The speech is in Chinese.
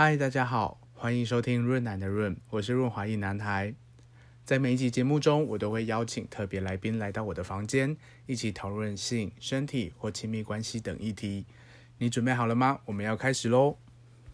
嗨，大家好，欢迎收听润男的润，我是润华一男孩。在每一集节目中，我都会邀请特别来宾来到我的房间，一起讨论性、身体或亲密关系等议题。你准备好了吗？我们要开始喽。